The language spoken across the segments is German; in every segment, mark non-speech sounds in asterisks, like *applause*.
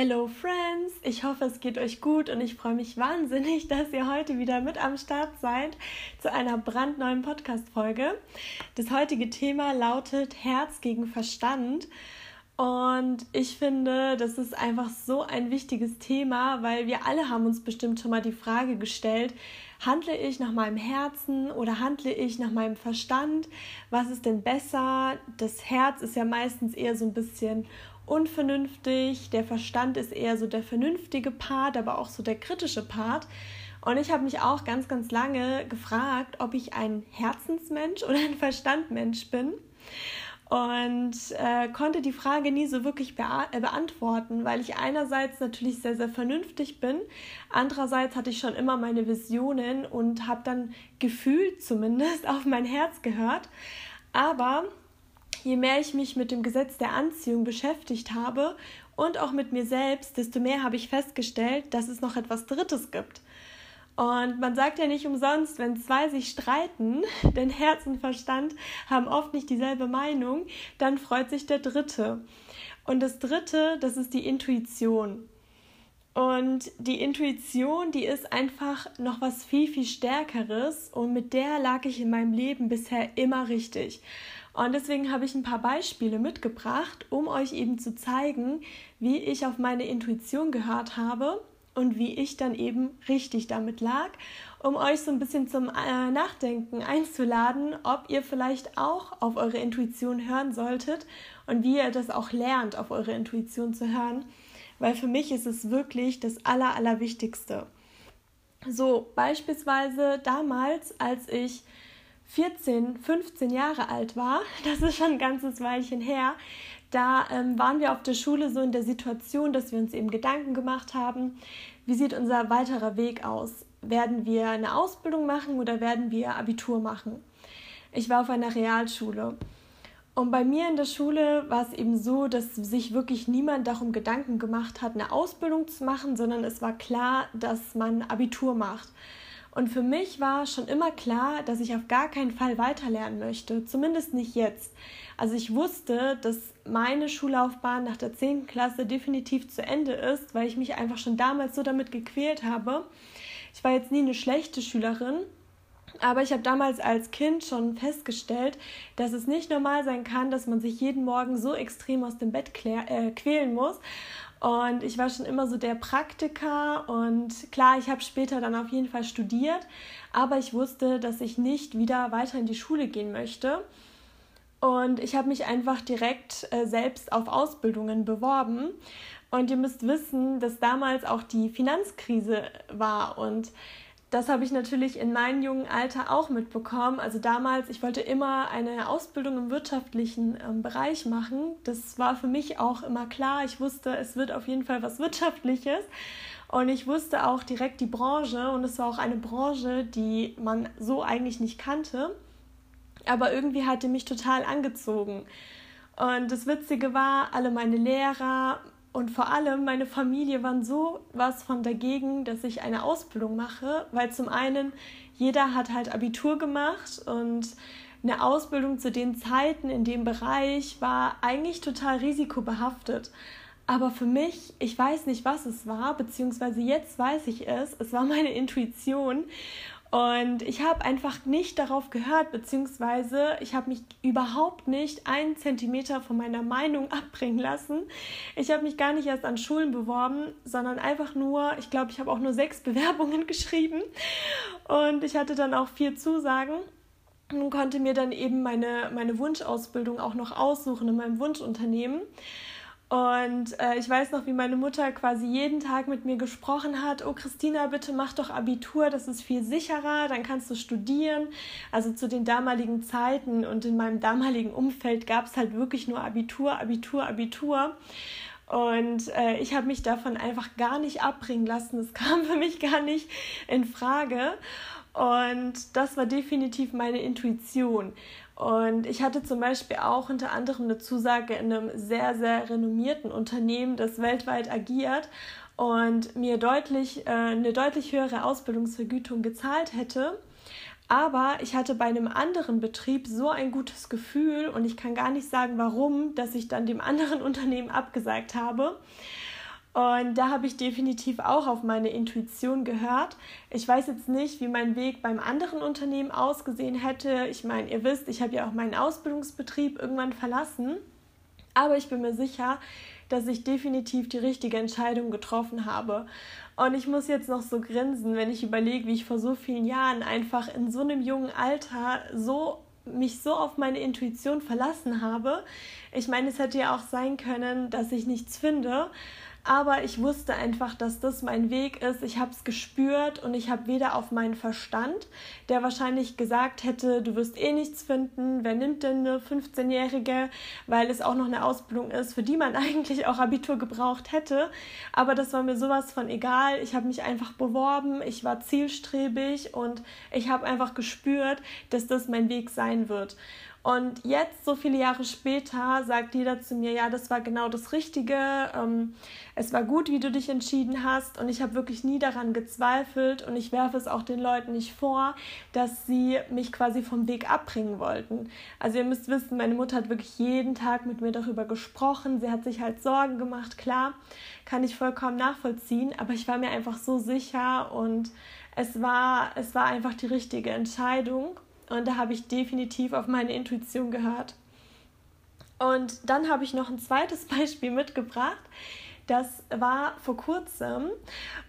Hello Friends, ich hoffe es geht euch gut und ich freue mich wahnsinnig, dass ihr heute wieder mit am Start seid zu einer brandneuen Podcast-Folge. Das heutige Thema lautet Herz gegen Verstand und ich finde, das ist einfach so ein wichtiges Thema, weil wir alle haben uns bestimmt schon mal die Frage gestellt, handle ich nach meinem Herzen oder handle ich nach meinem Verstand? Was ist denn besser? Das Herz ist ja meistens eher so ein bisschen unvernünftig, der Verstand ist eher so der vernünftige Part, aber auch so der kritische Part. Und ich habe mich auch ganz, ganz lange gefragt, ob ich ein Herzensmensch oder ein Verstandmensch bin. Und äh, konnte die Frage nie so wirklich bea äh, beantworten, weil ich einerseits natürlich sehr, sehr vernünftig bin, andererseits hatte ich schon immer meine Visionen und habe dann gefühlt zumindest *laughs* auf mein Herz gehört. Aber je mehr ich mich mit dem Gesetz der Anziehung beschäftigt habe und auch mit mir selbst, desto mehr habe ich festgestellt, dass es noch etwas Drittes gibt. Und man sagt ja nicht umsonst, wenn zwei sich streiten, *laughs* denn Herz und Verstand haben oft nicht dieselbe Meinung, dann freut sich der Dritte. Und das Dritte, das ist die Intuition. Und die Intuition, die ist einfach noch was viel, viel Stärkeres und mit der lag ich in meinem Leben bisher immer richtig. Und deswegen habe ich ein paar Beispiele mitgebracht, um euch eben zu zeigen, wie ich auf meine Intuition gehört habe und wie ich dann eben richtig damit lag, um euch so ein bisschen zum äh, Nachdenken einzuladen, ob ihr vielleicht auch auf eure Intuition hören solltet und wie ihr das auch lernt, auf eure Intuition zu hören, weil für mich ist es wirklich das Aller, Allerwichtigste. So, beispielsweise damals, als ich 14, 15 Jahre alt war, *laughs* das ist schon ein ganzes Weilchen her, da ähm, waren wir auf der Schule so in der Situation, dass wir uns eben Gedanken gemacht haben, wie sieht unser weiterer Weg aus? Werden wir eine Ausbildung machen oder werden wir Abitur machen? Ich war auf einer Realschule. Und bei mir in der Schule war es eben so, dass sich wirklich niemand darum Gedanken gemacht hat, eine Ausbildung zu machen, sondern es war klar, dass man Abitur macht. Und für mich war schon immer klar, dass ich auf gar keinen Fall weiterlernen möchte, zumindest nicht jetzt. Also ich wusste, dass meine Schullaufbahn nach der 10. Klasse definitiv zu Ende ist, weil ich mich einfach schon damals so damit gequält habe. Ich war jetzt nie eine schlechte Schülerin, aber ich habe damals als Kind schon festgestellt, dass es nicht normal sein kann, dass man sich jeden Morgen so extrem aus dem Bett äh, quälen muss. Und ich war schon immer so der Praktiker und klar, ich habe später dann auf jeden Fall studiert, aber ich wusste, dass ich nicht wieder weiter in die Schule gehen möchte. Und ich habe mich einfach direkt äh, selbst auf Ausbildungen beworben. Und ihr müsst wissen, dass damals auch die Finanzkrise war und das habe ich natürlich in meinem jungen Alter auch mitbekommen. Also damals, ich wollte immer eine Ausbildung im wirtschaftlichen ähm, Bereich machen. Das war für mich auch immer klar. Ich wusste, es wird auf jeden Fall was Wirtschaftliches. Und ich wusste auch direkt die Branche. Und es war auch eine Branche, die man so eigentlich nicht kannte. Aber irgendwie hatte mich total angezogen. Und das Witzige war, alle meine Lehrer, und vor allem meine Familie waren so was von dagegen, dass ich eine Ausbildung mache, weil zum einen jeder hat halt Abitur gemacht und eine Ausbildung zu den Zeiten in dem Bereich war eigentlich total risikobehaftet. Aber für mich, ich weiß nicht, was es war, beziehungsweise jetzt weiß ich es, es war meine Intuition. Und ich habe einfach nicht darauf gehört, beziehungsweise ich habe mich überhaupt nicht einen Zentimeter von meiner Meinung *laughs* abbringen lassen. Ich habe mich gar nicht erst an Schulen beworben, sondern einfach nur, ich glaube, ich habe auch nur sechs *laughs* Bewerbungen geschrieben und ich hatte dann auch vier Zusagen und konnte mir dann eben meine, meine Wunschausbildung auch noch aussuchen in meinem Wunschunternehmen. Und äh, ich weiß noch, wie meine Mutter quasi jeden Tag mit mir gesprochen hat, oh Christina, bitte mach doch Abitur, das ist viel sicherer, dann kannst du studieren. Also zu den damaligen Zeiten und in meinem damaligen Umfeld gab es halt wirklich nur Abitur, Abitur, Abitur. Und äh, ich habe mich davon einfach gar nicht abbringen lassen. Es *laughs* kam für mich gar nicht in Frage. Und das war definitiv meine Intuition. Und ich hatte zum Beispiel auch unter anderem eine Zusage in einem sehr, sehr renommierten Unternehmen, das weltweit agiert und mir deutlich, äh, eine deutlich höhere Ausbildungsvergütung gezahlt hätte. Aber ich hatte bei einem anderen Betrieb so ein gutes Gefühl und ich kann gar nicht sagen, warum, dass ich dann dem anderen *laughs* Unternehmen abgesagt habe. Und da habe ich definitiv auch auf meine Intuition gehört. Ich weiß jetzt nicht, wie mein Weg beim anderen Unternehmen ausgesehen hätte. Ich meine, ihr wisst, ich habe ja auch meinen Ausbildungsbetrieb irgendwann verlassen. Aber ich bin mir sicher, dass ich definitiv die richtige Entscheidung getroffen habe. Und ich muss jetzt noch so grinsen, wenn ich überlege, wie ich vor so vielen Jahren einfach in so einem jungen Alter so mich so auf meine Intuition verlassen habe. Ich meine, es hätte ja auch sein können, dass ich nichts finde aber ich wusste einfach, dass das mein Weg ist. Ich habe es gespürt und ich habe weder auf meinen Verstand, der wahrscheinlich gesagt hätte, du wirst eh nichts finden, wer nimmt denn eine 15-Jährige, weil es auch noch eine Ausbildung ist, für die man *laughs* eigentlich auch Abitur gebraucht hätte. Aber das war mir sowas von egal. Ich habe mich einfach beworben, ich war zielstrebig und ich habe einfach gespürt, dass das mein Weg sein wird. Und jetzt, so viele Jahre später, sagt jeder zu mir, ja, das war genau das Richtige, ähm, es war gut, wie du dich entschieden hast und ich habe wirklich nie daran gezweifelt und ich werfe es auch den Leuten nicht vor, dass sie mich quasi vom Weg abbringen wollten. Also ihr müsst wissen, meine Mutter hat wirklich jeden Tag mit mir darüber gesprochen, sie hat sich halt Sorgen gemacht, klar, kann ich vollkommen nachvollziehen, aber ich war mir einfach so sicher und es war, es war einfach die richtige Entscheidung. Und da habe ich definitiv auf meine Intuition gehört. Und dann habe ich noch ein zweites *laughs* Beispiel mitgebracht. Das war vor kurzem.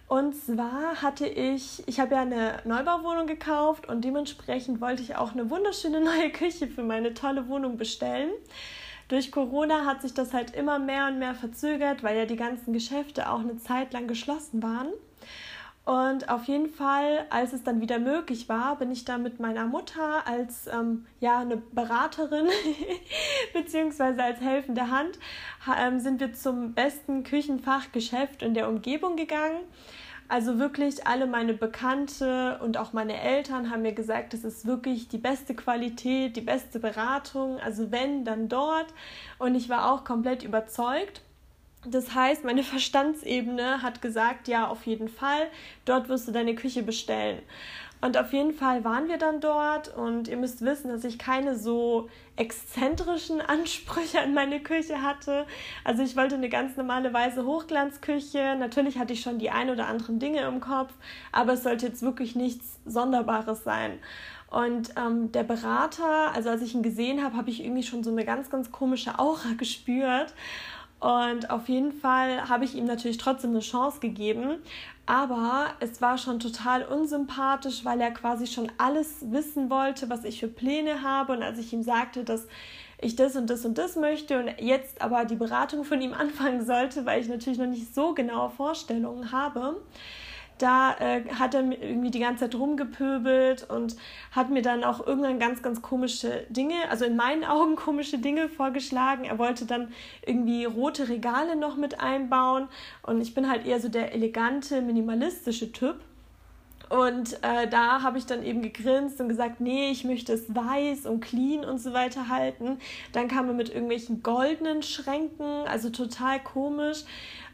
Und zwar hatte ich, ich habe ja eine Neubauwohnung gekauft und dementsprechend wollte ich auch eine wunderschöne *laughs* neue Küche für meine tolle Wohnung bestellen. Durch Corona hat sich das halt immer mehr und mehr verzögert, weil ja die ganzen Geschäfte auch eine Zeit lang geschlossen waren. Und auf jeden Fall, als es dann wieder möglich war, bin ich da mit meiner Mutter als ähm, ja, eine Beraterin *laughs* beziehungsweise als helfende Hand, ähm, sind wir zum besten Küchenfachgeschäft in der Umgebung gegangen. Also wirklich alle meine Bekannte und auch meine Eltern haben mir gesagt, es ist wirklich die beste Qualität, die beste Beratung. Also wenn, dann dort. Und ich war auch komplett überzeugt. Das heißt, meine *laughs* Verstandsebene hat gesagt, ja, auf jeden Fall, dort wirst du deine Küche bestellen. Und auf jeden Fall waren wir dann dort und ihr müsst wissen, dass ich keine so exzentrischen *laughs* Ansprüche an meine Küche hatte. Also ich wollte eine ganz normale weiße Hochglanzküche. Natürlich hatte ich schon die ein oder anderen Dinge im Kopf, aber es sollte jetzt wirklich nichts Sonderbares sein. Und ähm, der Berater, also als ich ihn gesehen habe, habe ich irgendwie schon so eine ganz, ganz komische Aura *laughs* gespürt. Und auf jeden Fall habe ich ihm natürlich trotzdem eine Chance gegeben. Aber es war schon total unsympathisch, weil er quasi schon alles wissen wollte, was ich für Pläne habe. Und als ich ihm sagte, dass ich das und das und das möchte und jetzt aber die Beratung von ihm *laughs* anfangen sollte, weil ich natürlich noch nicht so genaue Vorstellungen habe, da äh, hat er irgendwie die ganze Zeit rumgepöbelt und hat mir dann auch irgendwann ganz, ganz komische Dinge, also in meinen *laughs* Augen komische Dinge vorgeschlagen. Er wollte dann irgendwie rote Regale noch mit einbauen und ich bin halt eher so der elegante, minimalistische Typ. Und äh, da habe ich dann eben gegrinst und gesagt, nee, ich möchte es weiß und clean und so weiter halten. Dann kam er mit irgendwelchen goldenen Schränken, also total komisch.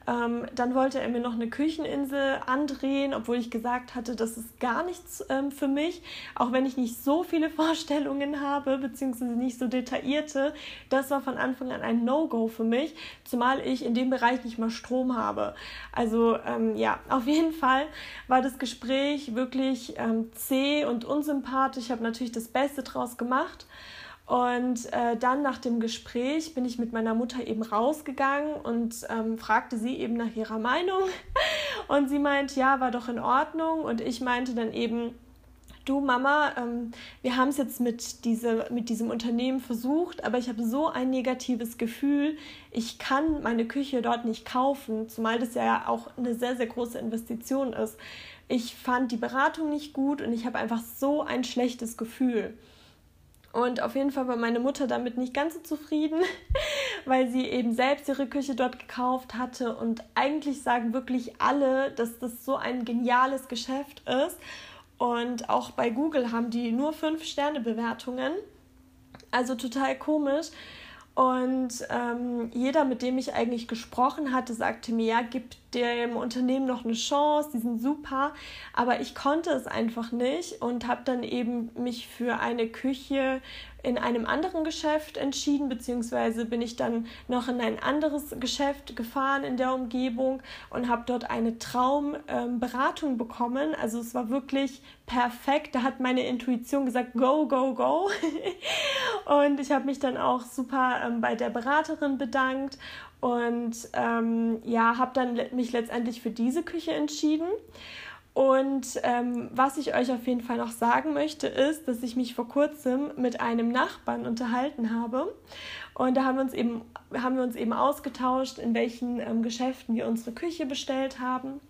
Ähm, dann wollte er mir noch eine Kücheninsel andrehen, obwohl ich gesagt hatte, das ist gar nichts ähm, für mich, auch wenn ich nicht so viele *laughs* Vorstellungen habe, beziehungsweise nicht so detaillierte. Das war von Anfang an ein No-Go für mich, zumal ich in dem Bereich nicht mal Strom habe. Also ähm, ja, auf jeden Fall war das Gespräch wirklich ähm, zäh und unsympathisch. Ich habe natürlich das Beste draus gemacht. Und äh, dann nach dem Gespräch bin ich mit meiner Mutter eben rausgegangen und ähm, fragte sie eben nach ihrer Meinung. *laughs* Und sie meint, ja, war doch in Ordnung. Und ich meinte dann eben, du Mama, ähm, wir haben es jetzt mit, diese, mit diesem Unternehmen versucht, aber ich habe so ein negatives Gefühl, ich kann meine Küche dort nicht kaufen, zumal das ja auch eine sehr, sehr große Investition ist. Ich fand die Beratung nicht gut und ich habe einfach so ein schlechtes Gefühl. Und auf jeden Fall war meine Mutter damit nicht ganz so zufrieden, *laughs* weil sie eben selbst ihre Küche dort gekauft hatte. Und eigentlich sagen wirklich alle, dass das so ein geniales Geschäft ist. Und auch bei Google haben die nur 5-Sterne-Bewertungen. Also total komisch. Und ähm, jeder, mit dem ich eigentlich gesprochen hatte, sagte mir, ja, gib dem Unternehmen noch eine Chance, die sind super. Aber ich konnte es einfach nicht und habe dann eben mich für eine Küche in einem anderen Geschäft entschieden, beziehungsweise bin ich dann noch in ein anderes Geschäft gefahren in der Umgebung und habe dort eine Traumberatung ähm, bekommen. Also es war wirklich perfekt. Da hat meine Intuition gesagt, go, go, go. *laughs* und ich habe mich dann auch super ähm, bei der Beraterin bedankt und ähm, ja, habe dann mich letztendlich für diese Küche entschieden. Und ähm, was ich euch auf jeden Fall noch sagen möchte, ist, dass ich mich vor kurzem mit einem Nachbarn unterhalten habe. Und da haben wir uns eben, haben wir uns eben ausgetauscht, in welchen ähm, Geschäften wir unsere Küche bestellt haben.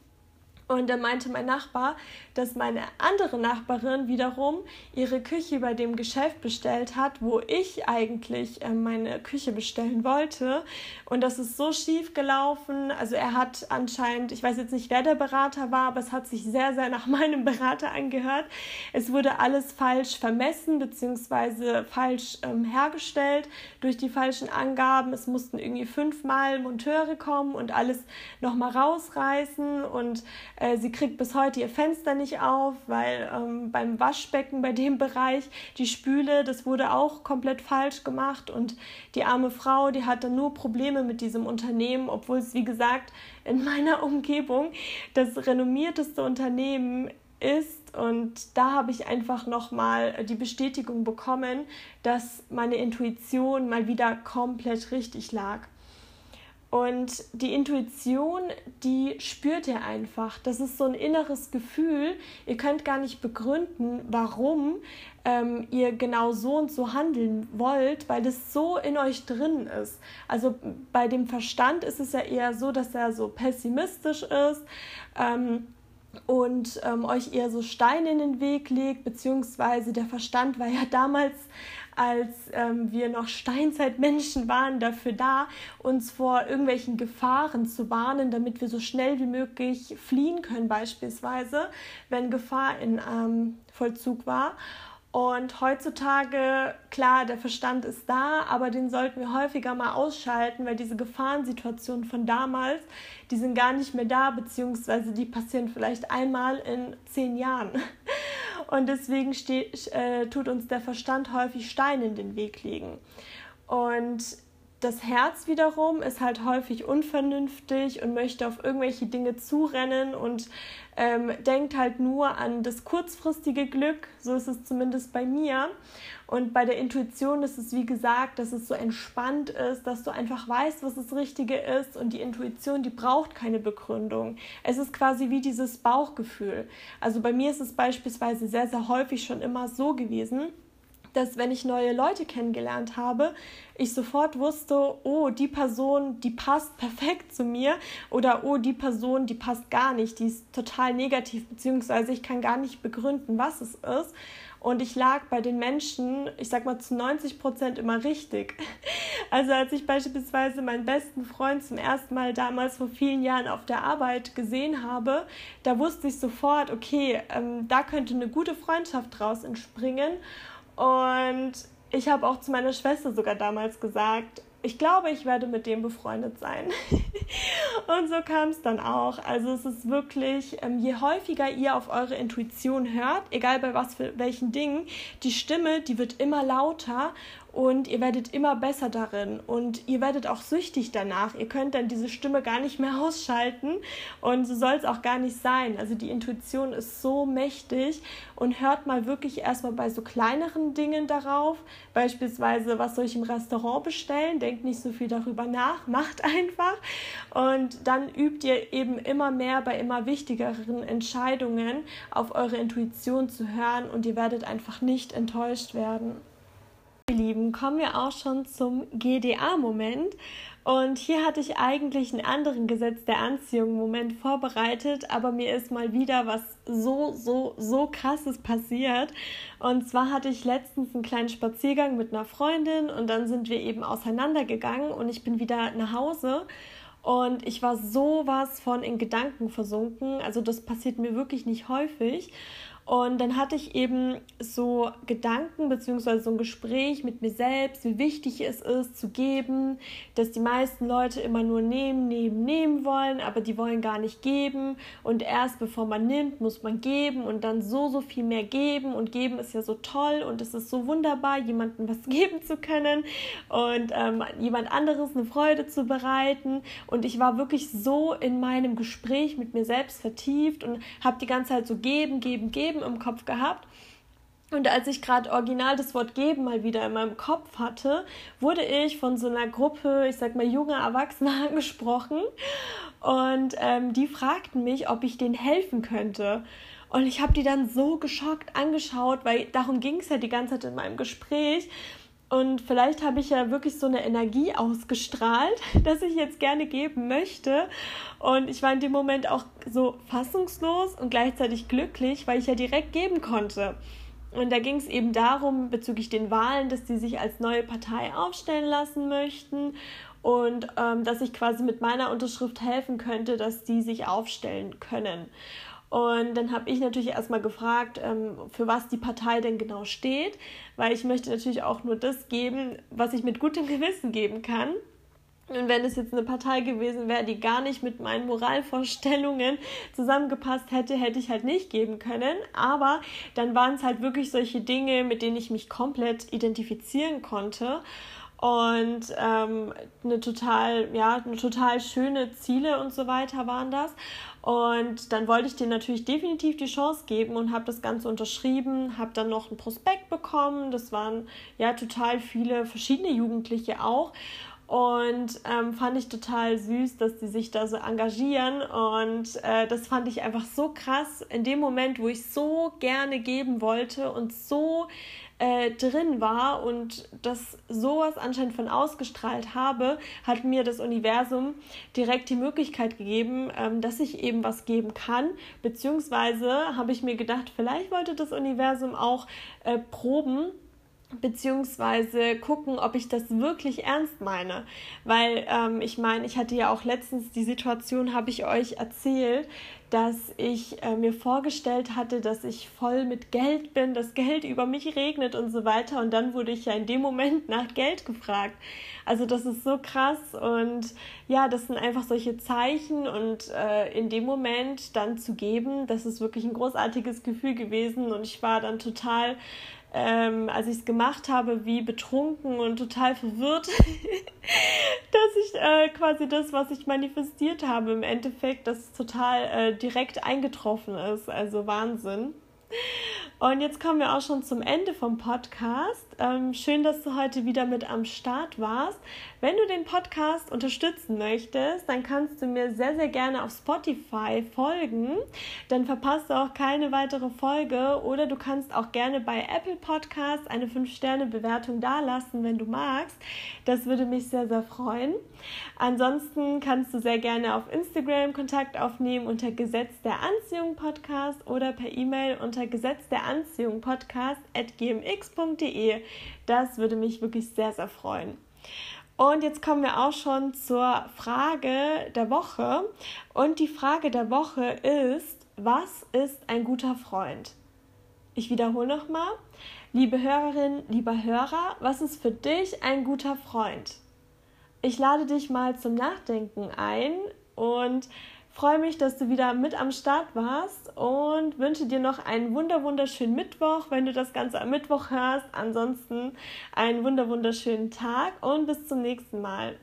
Und da meinte mein Nachbar, dass meine andere Nachbarin wiederum ihre Küche bei dem Geschäft bestellt hat, wo ich eigentlich äh, meine Küche bestellen wollte. Und das ist so schief gelaufen. Also er hat anscheinend, ich weiß jetzt nicht, wer der Berater war, aber es hat sich sehr, sehr nach *laughs* meinem Berater angehört. Es wurde alles falsch vermessen bzw. falsch ähm, hergestellt durch die falschen Angaben. Es mussten irgendwie fünfmal Monteure kommen und alles nochmal rausreißen und äh, sie kriegt bis heute ihr Fenster nicht auf, weil ähm, beim Waschbecken, bei dem Bereich, die Spüle, das wurde auch komplett falsch gemacht und die arme Frau, die hat dann nur Probleme mit diesem Unternehmen, obwohl es, wie gesagt, in meiner Umgebung das renommierteste Unternehmen ist und da habe ich einfach nochmal die Bestätigung bekommen, dass meine Intuition mal wieder komplett richtig lag. Und die Intuition, die spürt ihr einfach. Das ist so ein inneres Gefühl. Ihr könnt gar nicht begründen, warum ähm, ihr genau so und so handeln wollt, weil das so in euch drin ist. Also bei dem Verstand ist es ja eher so, dass er so pessimistisch ist. Ähm, und ähm, euch eher so Steine in den Weg legt, beziehungsweise der Verstand war ja damals als ähm, wir noch Steinzeitmenschen waren, dafür da, uns vor irgendwelchen Gefahren zu warnen, damit wir so schnell wie möglich fliehen können, beispielsweise, wenn Gefahr in ähm, Vollzug war. Und heutzutage, klar, der Verstand ist da, aber den sollten wir häufiger mal ausschalten, weil diese Gefahrensituationen von damals, die sind gar nicht mehr da, beziehungsweise die passieren vielleicht einmal in zehn Jahren. Und deswegen steht, äh, tut uns der Verstand häufig Steine in den Weg legen. Und das Herz wiederum ist halt häufig unvernünftig und möchte auf irgendwelche Dinge zurennen und ähm, denkt halt nur an das kurzfristige Glück. So ist es zumindest bei mir. Und bei der Intuition ist es, wie gesagt, dass es so entspannt ist, dass du einfach weißt, was das Richtige ist. Und die Intuition, die braucht keine Begründung. Es ist quasi wie dieses Bauchgefühl. Also bei mir ist es beispielsweise sehr, sehr häufig schon immer so gewesen, dass wenn ich neue Leute kennengelernt habe, ich sofort wusste, oh, die Person, die passt perfekt zu mir oder oh, die Person, die passt gar nicht, die ist total negativ, beziehungsweise ich kann gar nicht begründen, was es ist. Und ich lag bei den Menschen, ich sag mal zu 90 Prozent immer richtig. *laughs* Also als ich beispielsweise meinen besten Freund zum ersten Mal damals vor vielen Jahren auf der Arbeit gesehen habe, da wusste ich sofort, okay, ähm, da könnte eine gute Freundschaft draus entspringen. Und ich habe auch zu meiner Schwester sogar damals gesagt, ich glaube, ich werde mit dem befreundet sein. *laughs* und so kam es dann auch. Also es ist wirklich, ähm, je häufiger ihr auf eure Intuition hört, egal bei was für welchen Dingen, die Stimme, die wird immer lauter und ihr werdet immer besser darin und ihr werdet auch süchtig danach. Ihr könnt dann diese Stimme gar nicht mehr *laughs* ausschalten und so soll es auch gar nicht sein. Also die Intuition ist so mächtig und hört mal wirklich erstmal bei so kleineren Dingen darauf. Beispielsweise, was soll ich im Restaurant bestellen? Denkt nicht so viel darüber nach, macht einfach und dann übt ihr eben immer mehr bei immer wichtigeren Entscheidungen auf eure Intuition zu hören und ihr werdet einfach nicht enttäuscht werden. Ihr Lieben, kommen wir auch schon zum GDA-Moment. Und hier hatte ich eigentlich einen anderen Gesetz der Anziehung-Moment vorbereitet, aber mir ist mal wieder was so, so, so krasses passiert. Und zwar hatte ich letztens einen kleinen Spaziergang mit einer Freundin und dann sind wir eben auseinandergegangen und ich bin wieder nach Hause. Und ich war sowas von in Gedanken versunken. Also das passiert mir wirklich nicht häufig. Und dann hatte ich eben so Gedanken bzw. so ein Gespräch mit mir selbst, wie wichtig es ist zu geben, dass die meisten Leute immer nur nehmen, nehmen, nehmen wollen, aber die wollen gar nicht geben. Und erst bevor man nimmt, muss man geben und dann so, so viel mehr geben. Und geben ist ja so toll und es ist so wunderbar, jemandem was *laughs* geben zu können und ähm, jemand anderes eine Freude zu bereiten. Und ich war wirklich so in meinem Gespräch mit mir selbst vertieft und habe die ganze Zeit so geben, geben, geben im Kopf gehabt. Und als ich gerade original das Wort geben mal wieder in meinem Kopf hatte, wurde ich von so einer Gruppe, ich sag mal, junger Erwachsener *laughs* angesprochen. Und ähm, die fragten mich, ob ich denen helfen könnte. Und ich habe die dann so geschockt angeschaut, weil darum ging es ja die ganze Zeit in meinem Gespräch. Und vielleicht habe ich ja wirklich so eine Energie ausgestrahlt, *laughs* dass ich jetzt gerne geben möchte. Und ich war in dem Moment auch so fassungslos und gleichzeitig glücklich, weil ich ja direkt geben konnte. Und da ging es eben darum, bezüglich den Wahlen, dass die sich als neue Partei aufstellen lassen möchten und ähm, dass ich quasi mit meiner Unterschrift helfen könnte, dass die sich aufstellen können. Und dann habe ich natürlich erstmal gefragt, ähm, für was die Partei denn genau steht, weil ich möchte natürlich auch nur das geben, was ich mit gutem Gewissen geben kann. Und wenn es jetzt eine Partei gewesen wäre, die gar nicht mit meinen Moralvorstellungen zusammengepasst hätte, hätte ich halt nicht geben können. Aber dann waren es halt wirklich solche Dinge, mit denen ich mich komplett identifizieren konnte und ähm, eine total, ja, eine total schöne Ziele und so weiter waren das. Und dann wollte ich dir natürlich definitiv die Chance geben und habe das Ganze unterschrieben, habe dann noch ein Prospekt bekommen. Das waren ja total viele verschiedene Jugendliche auch. Und ähm, fand ich total süß, dass die sich da so engagieren. Und äh, das fand ich einfach so krass in dem Moment, wo ich so gerne geben wollte und so äh, drin war und das sowas anscheinend von ausgestrahlt habe, hat mir das Universum direkt die Möglichkeit gegeben, ähm, dass ich eben was geben kann. Beziehungsweise habe ich mir gedacht, vielleicht wollte das Universum auch äh, proben, beziehungsweise gucken, ob ich das wirklich ernst meine. Weil ähm, ich meine, ich hatte ja auch letztens die Situation, habe ich euch erzählt, dass ich äh, mir vorgestellt hatte, dass ich voll mit Geld bin, dass Geld über mich regnet und so weiter. Und dann wurde ich ja in dem Moment *laughs* nach Geld gefragt. Also das ist so krass und ja, das sind einfach solche Zeichen und äh, in dem Moment dann zu geben, das ist wirklich ein großartiges Gefühl gewesen und ich war dann total ähm, als ich es gemacht habe, wie betrunken und total verwirrt, *laughs* dass ich äh, quasi das, was ich manifestiert habe, im Endeffekt, das total äh, direkt eingetroffen ist. Also Wahnsinn. Und jetzt kommen wir auch schon zum Ende vom Podcast. Ähm, schön, dass du heute wieder mit am Start warst. Wenn du den Podcast unterstützen möchtest, dann kannst du mir sehr, sehr gerne auf Spotify folgen. Dann verpasst du auch keine weitere Folge. Oder du kannst auch gerne bei Apple Podcasts eine 5-Sterne-Bewertung dalassen, wenn du magst. Das würde mich sehr, sehr freuen. Ansonsten kannst du sehr gerne auf Instagram Kontakt aufnehmen unter Gesetz der Anziehung Podcast oder per E-Mail unter Gesetz der Anziehung Podcast at gmx.de. Das würde mich wirklich sehr, sehr freuen. Und jetzt kommen wir auch schon zur Frage der Woche. Und die Frage der Woche ist, was ist ein guter Freund? Ich wiederhole nochmal. Liebe Hörerin, lieber Hörer, was ist für dich ein guter Freund? Ich lade dich mal zum Nachdenken ein und freue mich, dass du wieder mit am Start warst und wünsche dir noch einen wunder wunderschönen Mittwoch, wenn du das Ganze am Mittwoch hörst. Ansonsten einen wunder wunderschönen Tag und bis zum nächsten Mal.